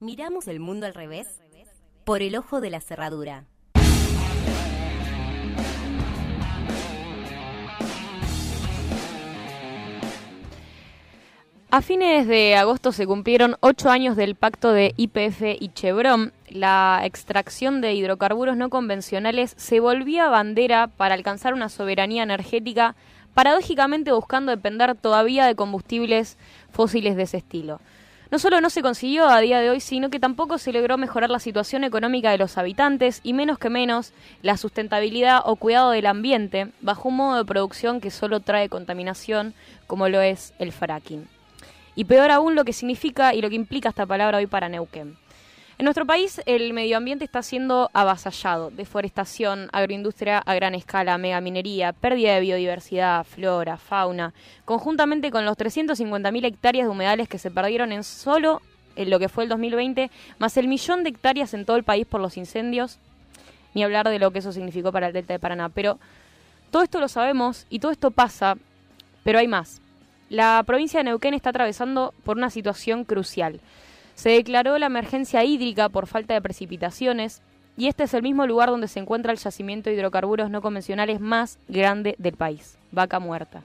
miramos el mundo al revés por el ojo de la cerradura. A fines de agosto se cumplieron ocho años del pacto de IPF y Chevron. La extracción de hidrocarburos no convencionales se volvía bandera para alcanzar una soberanía energética, paradójicamente buscando depender todavía de combustibles fósiles de ese estilo. No solo no se consiguió a día de hoy, sino que tampoco se logró mejorar la situación económica de los habitantes y menos que menos la sustentabilidad o cuidado del ambiente bajo un modo de producción que solo trae contaminación como lo es el fracking. Y peor aún lo que significa y lo que implica esta palabra hoy para Neuquén. En nuestro país el medio ambiente está siendo avasallado. Deforestación, agroindustria a gran escala, megaminería, pérdida de biodiversidad, flora, fauna, conjuntamente con los 350.000 hectáreas de humedales que se perdieron en solo en lo que fue el 2020, más el millón de hectáreas en todo el país por los incendios, ni hablar de lo que eso significó para el Delta de Paraná. Pero todo esto lo sabemos y todo esto pasa, pero hay más. La provincia de Neuquén está atravesando por una situación crucial. Se declaró la emergencia hídrica por falta de precipitaciones y este es el mismo lugar donde se encuentra el yacimiento de hidrocarburos no convencionales más grande del país, Vaca Muerta.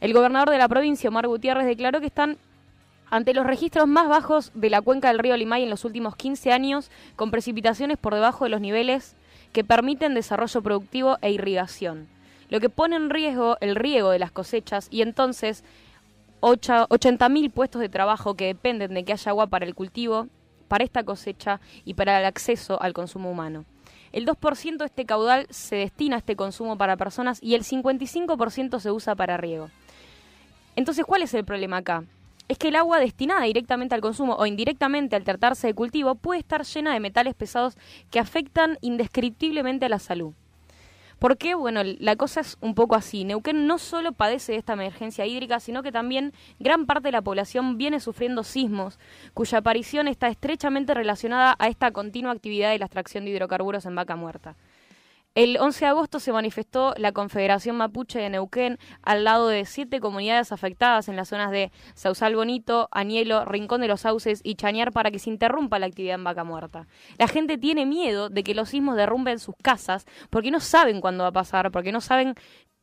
El gobernador de la provincia, Omar Gutiérrez, declaró que están ante los registros más bajos de la cuenca del río Limay en los últimos 15 años, con precipitaciones por debajo de los niveles que permiten desarrollo productivo e irrigación, lo que pone en riesgo el riego de las cosechas y entonces 80.000 puestos de trabajo que dependen de que haya agua para el cultivo, para esta cosecha y para el acceso al consumo humano. El 2% de este caudal se destina a este consumo para personas y el 55% se usa para riego. Entonces, ¿cuál es el problema acá? Es que el agua destinada directamente al consumo o indirectamente al tratarse de cultivo puede estar llena de metales pesados que afectan indescriptiblemente a la salud. ¿Por qué? Bueno, la cosa es un poco así. Neuquén no solo padece de esta emergencia hídrica, sino que también gran parte de la población viene sufriendo sismos, cuya aparición está estrechamente relacionada a esta continua actividad de la extracción de hidrocarburos en vaca muerta. El 11 de agosto se manifestó la Confederación Mapuche de Neuquén al lado de siete comunidades afectadas en las zonas de Sausal Bonito, Añelo, Rincón de los Sauces y Chañar para que se interrumpa la actividad en Vaca Muerta. La gente tiene miedo de que los sismos derrumben sus casas porque no saben cuándo va a pasar, porque no saben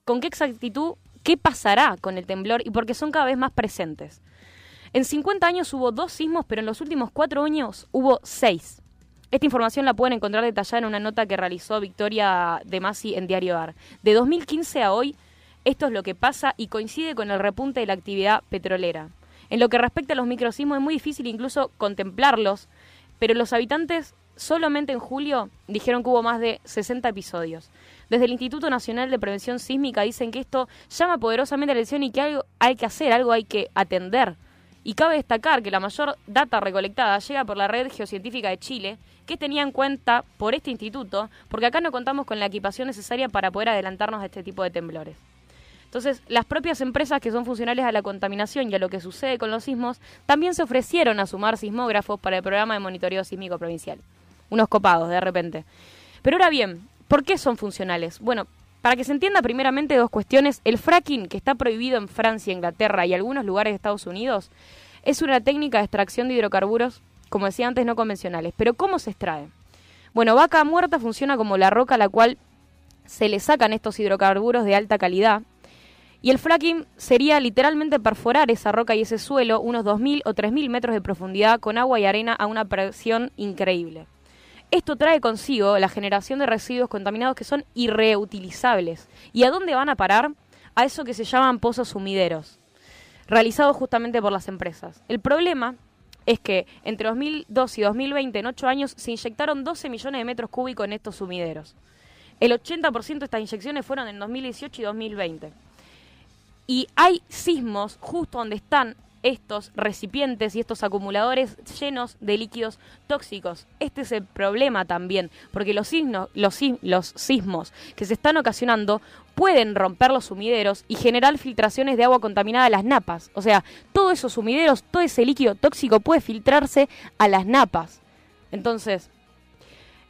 con qué exactitud qué pasará con el temblor y porque son cada vez más presentes. En 50 años hubo dos sismos, pero en los últimos cuatro años hubo seis. Esta información la pueden encontrar detallada en una nota que realizó Victoria de Masi en Diario AR. De 2015 a hoy, esto es lo que pasa y coincide con el repunte de la actividad petrolera. En lo que respecta a los microsismos es muy difícil incluso contemplarlos, pero los habitantes solamente en julio dijeron que hubo más de 60 episodios. Desde el Instituto Nacional de Prevención Sísmica dicen que esto llama poderosamente la atención y que algo hay que hacer, algo hay que atender. Y cabe destacar que la mayor data recolectada llega por la Red Geocientífica de Chile, que tenía en cuenta por este instituto, porque acá no contamos con la equipación necesaria para poder adelantarnos a este tipo de temblores. Entonces, las propias empresas que son funcionales a la contaminación y a lo que sucede con los sismos también se ofrecieron a sumar sismógrafos para el programa de monitoreo sísmico provincial. Unos copados, de repente. Pero ahora bien, ¿por qué son funcionales? Bueno, para que se entienda primeramente dos cuestiones, el fracking, que está prohibido en Francia, Inglaterra y algunos lugares de Estados Unidos, es una técnica de extracción de hidrocarburos como decía antes, no convencionales. Pero ¿cómo se extrae? Bueno, vaca muerta funciona como la roca a la cual se le sacan estos hidrocarburos de alta calidad. Y el fracking sería literalmente perforar esa roca y ese suelo unos 2.000 o 3.000 metros de profundidad con agua y arena a una presión increíble. Esto trae consigo la generación de residuos contaminados que son irreutilizables. ¿Y a dónde van a parar? A eso que se llaman pozos sumideros, realizados justamente por las empresas. El problema es que entre 2002 y 2020, en ocho años, se inyectaron 12 millones de metros cúbicos en estos sumideros. El 80% de estas inyecciones fueron en 2018 y 2020. Y hay sismos justo donde están estos recipientes y estos acumuladores llenos de líquidos tóxicos. Este es el problema también, porque los, los, los sismos que se están ocasionando pueden romper los sumideros y generar filtraciones de agua contaminada a las napas. O sea, todos esos sumideros, todo ese líquido tóxico puede filtrarse a las napas. Entonces,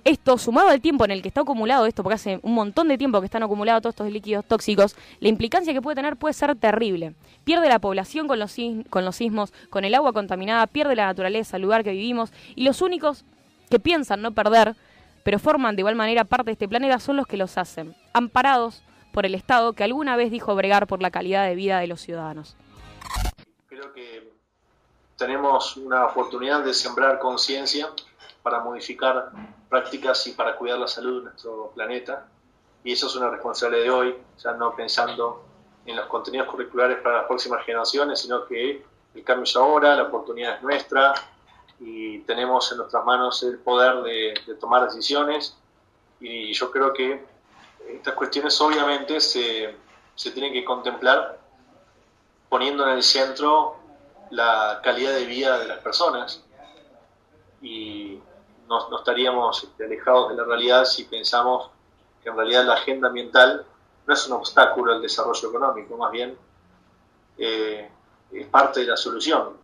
Esto, sumado al tiempo en el que está acumulado esto, porque hace un montón de tiempo que están acumulados todos estos líquidos tóxicos, la implicancia que puede tener puede ser terrible. Pierde la población con los, con los sismos, con el agua contaminada, pierde la naturaleza, el lugar que vivimos, y los únicos que piensan no perder, pero forman de igual manera parte de este planeta, son los que los hacen, amparados por el Estado que alguna vez dijo bregar por la calidad de vida de los ciudadanos. Creo que tenemos una oportunidad de sembrar conciencia para modificar prácticas y para cuidar la salud de nuestro planeta. Y eso es una responsabilidad de hoy, ya no pensando en los contenidos curriculares para las próximas generaciones, sino que el cambio es ahora, la oportunidad es nuestra y tenemos en nuestras manos el poder de, de tomar decisiones. Y yo creo que estas cuestiones obviamente se, se tienen que contemplar poniendo en el centro la calidad de vida de las personas y no, estaríamos este, alejados de la realidad si pensamos que en realidad la agenda ambiental no es un obstáculo al desarrollo económico, más bien eh, es parte de la solución.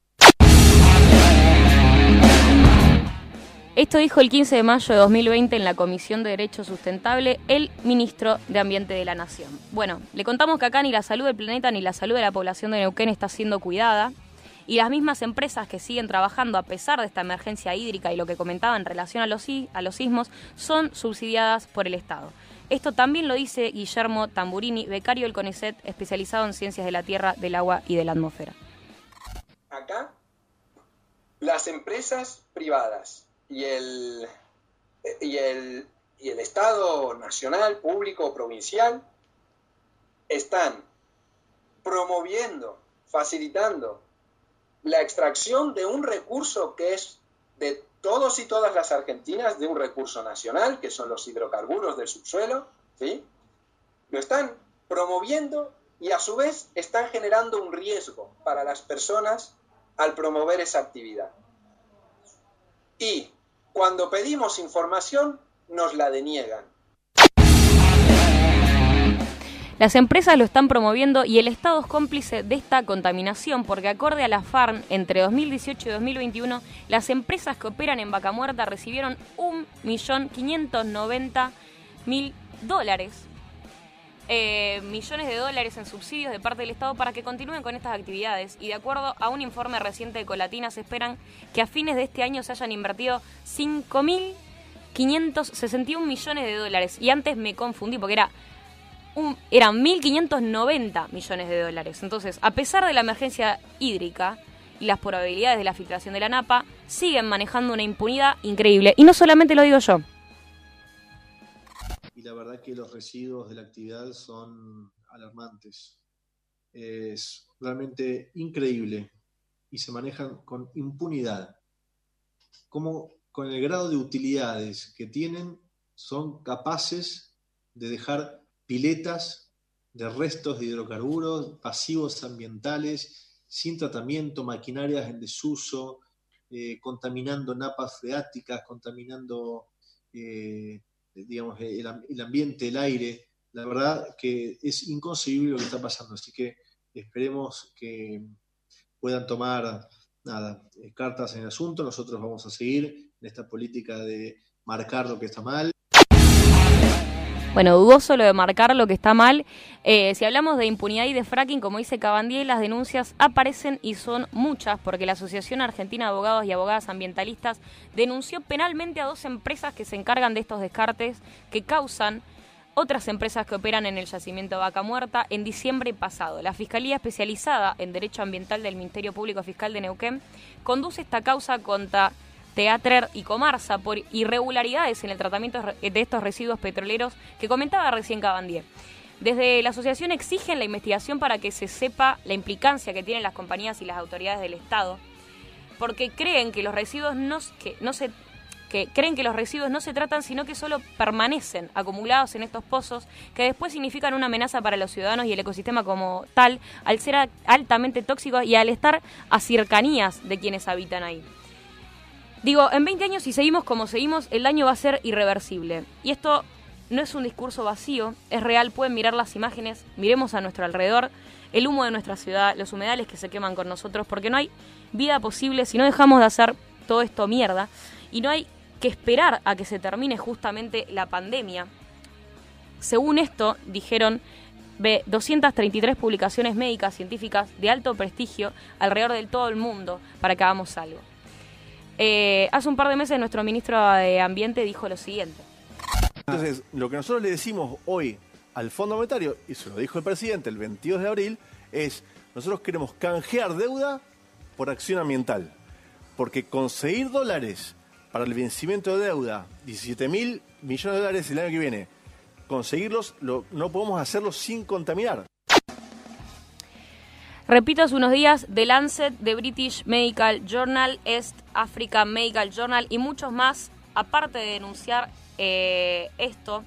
Esto dijo el 15 de mayo de 2020 en la Comisión de Derecho Sustentable el ministro de Ambiente de la Nación. Bueno, le contamos que acá ni la salud del planeta ni la salud de la población de Neuquén está siendo cuidada y las mismas empresas que siguen trabajando a pesar de esta emergencia hídrica y lo que comentaba en relación a los, a los sismos son subsidiadas por el Estado. Esto también lo dice Guillermo Tamburini, becario del CONICET, especializado en ciencias de la tierra, del agua y de la atmósfera. Acá, las empresas privadas y el, y el, y el Estado nacional, público, provincial, están promoviendo, facilitando la extracción de un recurso que es de todos y todas las argentinas, de un recurso nacional, que son los hidrocarburos del subsuelo, ¿sí? Lo están promoviendo y a su vez están generando un riesgo para las personas al promover esa actividad. Y cuando pedimos información, nos la deniegan. Las empresas lo están promoviendo y el Estado es cómplice de esta contaminación porque acorde a la FARN, entre 2018 y 2021, las empresas que operan en Vaca Muerta recibieron 1.590.000 dólares eh, millones de dólares en subsidios de parte del Estado para que continúen con estas actividades. Y de acuerdo a un informe reciente de Colatina, se esperan que a fines de este año se hayan invertido 5.561 millones de dólares. Y antes me confundí porque era eran 1.590 millones de dólares. Entonces, a pesar de la emergencia hídrica y las probabilidades de la filtración de la napa, siguen manejando una impunidad increíble. Y no solamente lo digo yo la verdad que los residuos de la actividad son alarmantes. Es realmente increíble y se manejan con impunidad. Como con el grado de utilidades que tienen, son capaces de dejar piletas de restos de hidrocarburos, pasivos ambientales, sin tratamiento, maquinarias en desuso, eh, contaminando napas freáticas, contaminando eh, digamos, el, ambiente, el aire. La verdad que es inconcebible lo que está pasando, así que esperemos que puedan tomar nada, eh, cartas en el asunto. Nosotros vamos a seguir en esta política de marcar lo que está mal bueno, dudoso lo de marcar lo que está mal. Eh, si hablamos de impunidad y de fracking, como dice Cabandier, las denuncias aparecen y son muchas, porque la Asociación Argentina de Abogados y Abogadas Ambientalistas denunció penalmente a dos empresas que se encargan de estos descartes que causan otras empresas que operan en el yacimiento Vaca Muerta en diciembre pasado. La Fiscalía Especializada en Derecho Ambiental del Ministerio Público Fiscal de Neuquén conduce esta causa contra Teatrer y Comarsa por irregularidades en el tratamiento de estos residuos petroleros que comentaba recién Cabandier. Desde la asociación exigen la investigación para que se sepa la implicancia que tienen las compañías y las autoridades del Estado, porque creen que los residuos no, se creen que los residuos no se tratan, sino que solo permanecen acumulados en estos pozos, que después significan una amenaza para los ciudadanos y el ecosistema como tal, al ser altamente tóxicos y al estar a cercanías de quienes habitan ahí. Digo, en 20 años, si seguimos como seguimos, el daño va a ser irreversible. Y esto no es un discurso vacío, es real, pueden mirar las imágenes, miremos a nuestro alrededor, el humo de nuestra ciudad, los humedales que se queman con nosotros, porque no hay vida posible si no dejamos de hacer todo esto mierda, y no hay que esperar a que se termine justamente la pandemia. Según esto, dijeron, ve 233 publicaciones médicas científicas de alto prestigio alrededor de todo el mundo para que hagamos algo. Eh, hace un par de meses nuestro ministro de Ambiente dijo lo siguiente. Entonces, lo que nosotros le decimos hoy al Fondo Monetario, y se lo dijo el presidente el 22 de abril, es, nosotros queremos canjear deuda por acción ambiental. Porque conseguir dólares para el vencimiento de deuda, 17 mil millones de dólares el año que viene, conseguirlos, no podemos hacerlo sin contaminar. Repito, hace unos días, The Lancet, The British Medical Journal, East Africa Medical Journal y muchos más, aparte de denunciar eh, esto,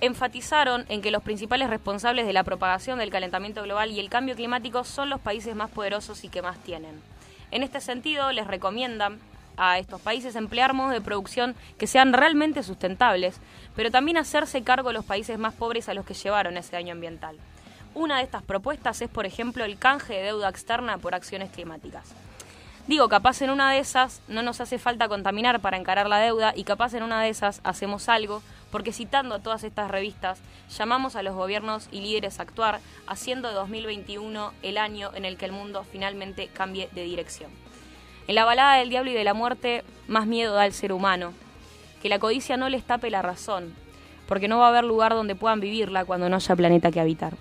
enfatizaron en que los principales responsables de la propagación del calentamiento global y el cambio climático son los países más poderosos y que más tienen. En este sentido, les recomiendan a estos países emplear modos de producción que sean realmente sustentables, pero también hacerse cargo de los países más pobres a los que llevaron ese daño ambiental. Una de estas propuestas es, por ejemplo, el canje de deuda externa por acciones climáticas. Digo, capaz en una de esas no nos hace falta contaminar para encarar la deuda y capaz en una de esas hacemos algo porque citando a todas estas revistas, llamamos a los gobiernos y líderes a actuar, haciendo de 2021 el año en el que el mundo finalmente cambie de dirección. En la balada del diablo y de la muerte, más miedo da al ser humano, que la codicia no les tape la razón, porque no va a haber lugar donde puedan vivirla cuando no haya planeta que habitar.